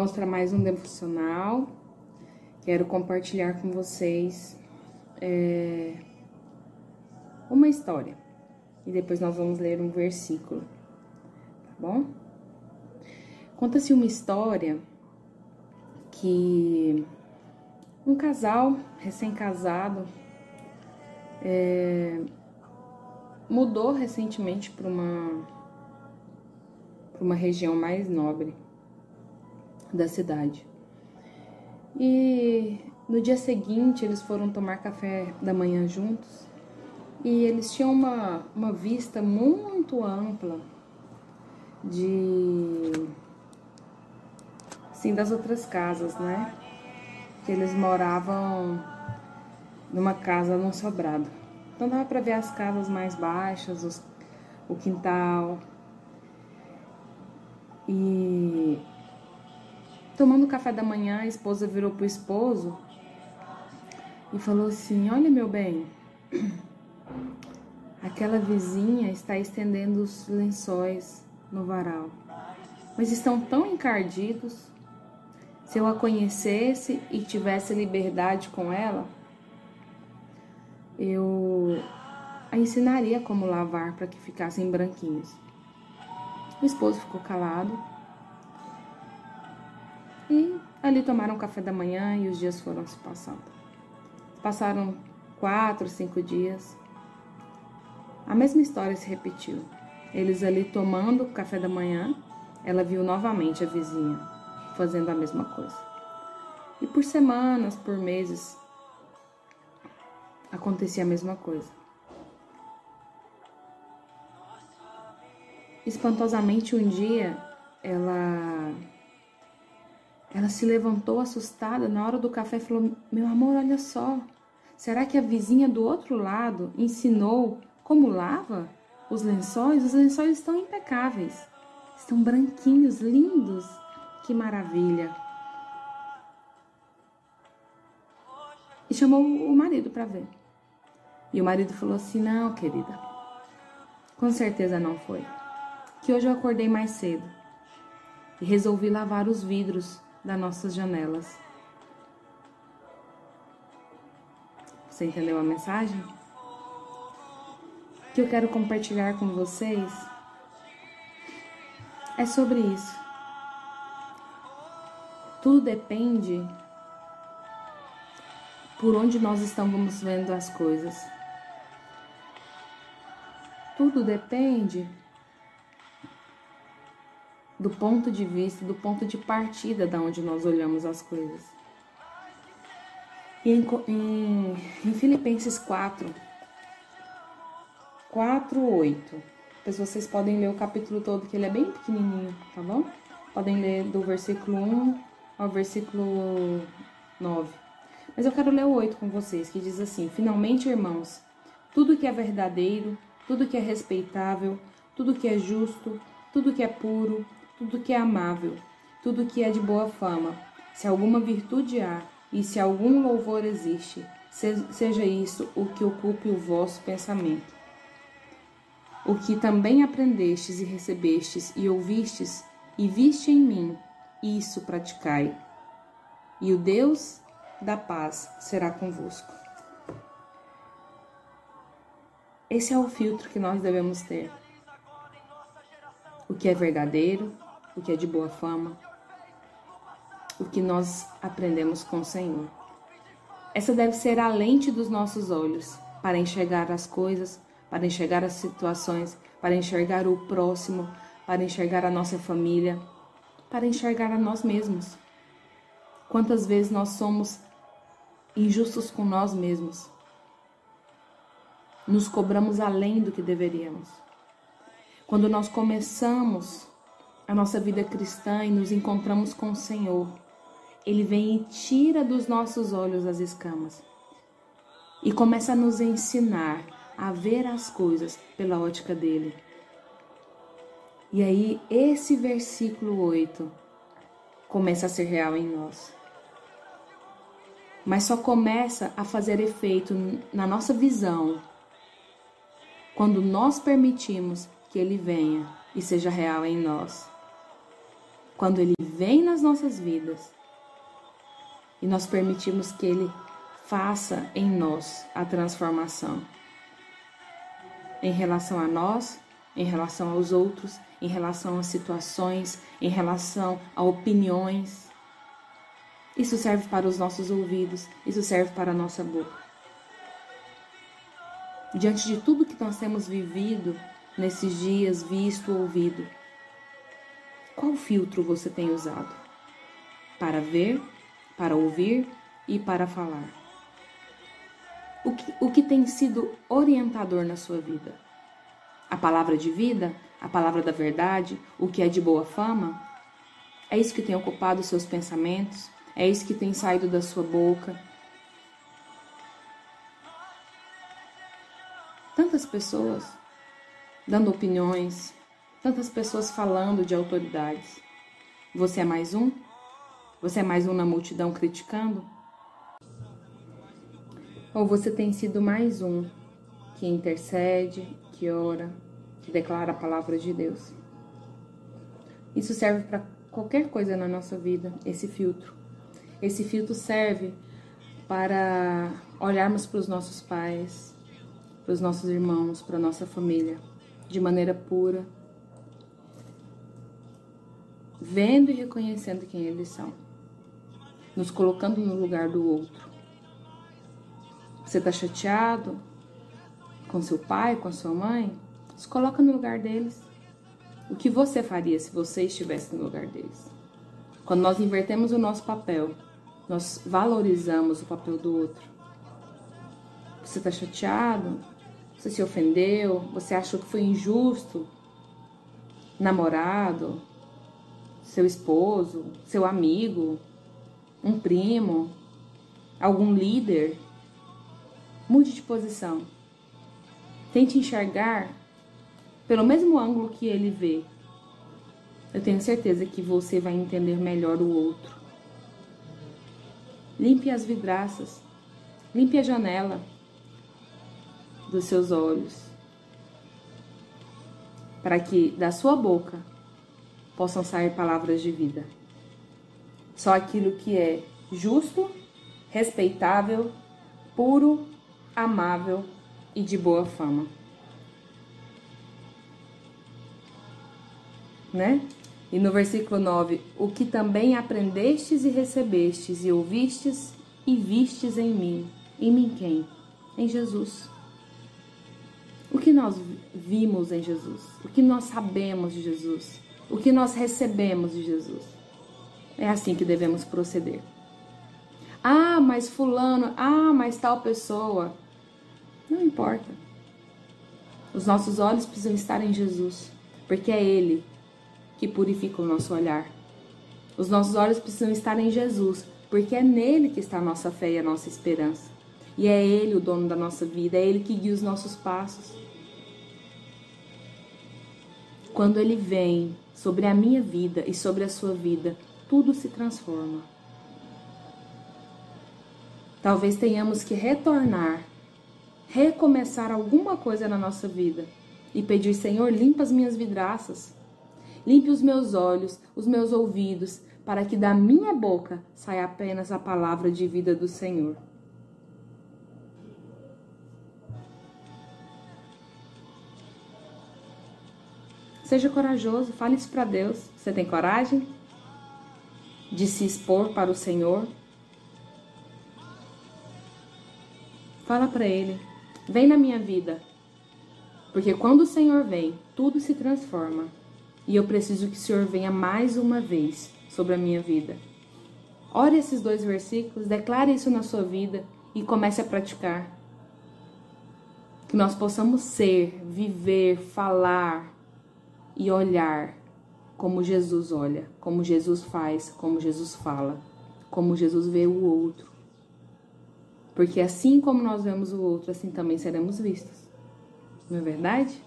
Vamos para mais um devocional. Quero compartilhar com vocês é, uma história e depois nós vamos ler um versículo, tá bom? Conta-se uma história que um casal recém-casado é, mudou recentemente para uma, para uma região mais nobre da cidade. E no dia seguinte eles foram tomar café da manhã juntos e eles tinham uma, uma vista muito ampla de sim das outras casas, né? Que eles moravam numa casa num sobrado. Então dava para ver as casas mais baixas, os, o quintal. E Tomando café da manhã, a esposa virou pro esposo e falou assim: Olha, meu bem, aquela vizinha está estendendo os lençóis no varal, mas estão tão encardidos. Se eu a conhecesse e tivesse liberdade com ela, eu a ensinaria como lavar para que ficassem branquinhos. O esposo ficou calado e ali tomaram café da manhã e os dias foram se passando. Passaram quatro, cinco dias. A mesma história se repetiu. Eles ali tomando café da manhã, ela viu novamente a vizinha fazendo a mesma coisa. E por semanas, por meses, acontecia a mesma coisa. Espantosamente, um dia, ela ela se levantou assustada na hora do café e falou: Meu amor, olha só. Será que a vizinha do outro lado ensinou como lava os lençóis? Os lençóis estão impecáveis, estão branquinhos, lindos. Que maravilha! E chamou o marido para ver. E o marido falou assim: Não, querida, com certeza não foi. Que hoje eu acordei mais cedo e resolvi lavar os vidros das nossas janelas. Você entendeu a mensagem? O que eu quero compartilhar com vocês é sobre isso. Tudo depende por onde nós estamos vendo as coisas. Tudo depende do ponto de vista, do ponto de partida da onde nós olhamos as coisas. E em, em, em Filipenses 4, 4, 8. Depois vocês podem ler o capítulo todo, que ele é bem pequenininho, tá bom? Podem ler do versículo 1 ao versículo 9. Mas eu quero ler o 8 com vocês, que diz assim: Finalmente, irmãos, tudo que é verdadeiro, tudo que é respeitável, tudo que é justo, tudo que é puro, tudo que é amável, tudo que é de boa fama, se alguma virtude há e se algum louvor existe, seja isso o que ocupe o vosso pensamento. O que também aprendestes e recebestes e ouvistes e viste em mim, isso praticai. E o Deus da paz será convosco. Esse é o filtro que nós devemos ter. O que é verdadeiro, o que é de boa fama, o que nós aprendemos com o Senhor. Essa deve ser a lente dos nossos olhos para enxergar as coisas, para enxergar as situações, para enxergar o próximo, para enxergar a nossa família, para enxergar a nós mesmos. Quantas vezes nós somos injustos com nós mesmos? Nos cobramos além do que deveríamos. Quando nós começamos a nossa vida cristã e nos encontramos com o Senhor, Ele vem e tira dos nossos olhos as escamas e começa a nos ensinar a ver as coisas pela ótica dele. E aí, esse versículo 8 começa a ser real em nós. Mas só começa a fazer efeito na nossa visão quando nós permitimos que ele venha e seja real em nós quando ele vem nas nossas vidas e nós permitimos que ele faça em nós a transformação em relação a nós, em relação aos outros, em relação a situações, em relação a opiniões. Isso serve para os nossos ouvidos, isso serve para a nossa boca. Diante de tudo que nós temos vivido nesses dias, visto, ouvido, qual filtro você tem usado? Para ver, para ouvir e para falar. O que, o que tem sido orientador na sua vida? A palavra de vida? A palavra da verdade? O que é de boa fama? É isso que tem ocupado seus pensamentos? É isso que tem saído da sua boca? Tantas pessoas dando opiniões, Tantas pessoas falando de autoridades. Você é mais um? Você é mais um na multidão criticando? Ou você tem sido mais um que intercede, que ora, que declara a palavra de Deus? Isso serve para qualquer coisa na nossa vida, esse filtro. Esse filtro serve para olharmos para os nossos pais, para os nossos irmãos, para a nossa família, de maneira pura, vendo e reconhecendo quem eles são, nos colocando no lugar do outro. Você está chateado com seu pai, com a sua mãe? Se coloca no lugar deles. O que você faria se você estivesse no lugar deles? Quando nós invertemos o nosso papel, nós valorizamos o papel do outro. Você está chateado? Você se ofendeu? Você achou que foi injusto? Namorado, seu esposo, seu amigo, um primo, algum líder. Mude de posição. Tente enxergar pelo mesmo ângulo que ele vê. Eu tenho certeza que você vai entender melhor o outro. Limpe as vidraças. Limpe a janela dos seus olhos. Para que da sua boca possam sair palavras de vida. Só aquilo que é justo, respeitável, puro, amável e de boa fama. Né? E no versículo 9: O que também aprendestes e recebestes e ouvistes e vistes em mim. Em mim quem? Em Jesus. O que nós vimos em Jesus? O que nós sabemos de Jesus? O que nós recebemos de Jesus. É assim que devemos proceder. Ah, mas Fulano, ah, mas tal pessoa. Não importa. Os nossos olhos precisam estar em Jesus, porque é Ele que purifica o nosso olhar. Os nossos olhos precisam estar em Jesus, porque é nele que está a nossa fé e a nossa esperança. E é Ele o dono da nossa vida, é Ele que guia os nossos passos. Quando Ele vem sobre a minha vida e sobre a sua vida, tudo se transforma. Talvez tenhamos que retornar, recomeçar alguma coisa na nossa vida e pedir: Senhor, limpa as minhas vidraças, limpe os meus olhos, os meus ouvidos, para que da minha boca saia apenas a palavra de vida do Senhor. Seja corajoso, fale isso para Deus. Você tem coragem de se expor para o Senhor? Fala para Ele: vem na minha vida. Porque quando o Senhor vem, tudo se transforma. E eu preciso que o Senhor venha mais uma vez sobre a minha vida. Ore esses dois versículos, declare isso na sua vida e comece a praticar. Que nós possamos ser, viver, falar, e olhar como Jesus olha, como Jesus faz, como Jesus fala, como Jesus vê o outro. Porque assim como nós vemos o outro, assim também seremos vistos. Não é verdade?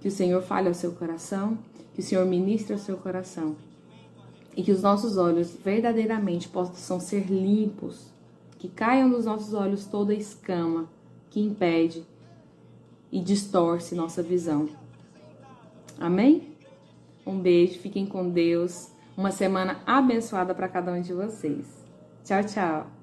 Que o Senhor fale ao seu coração, que o Senhor ministre ao seu coração. E que os nossos olhos verdadeiramente possam ser limpos, que caiam dos nossos olhos toda a escama que impede e distorce nossa visão. Amém? Um beijo, fiquem com Deus. Uma semana abençoada para cada um de vocês. Tchau, tchau.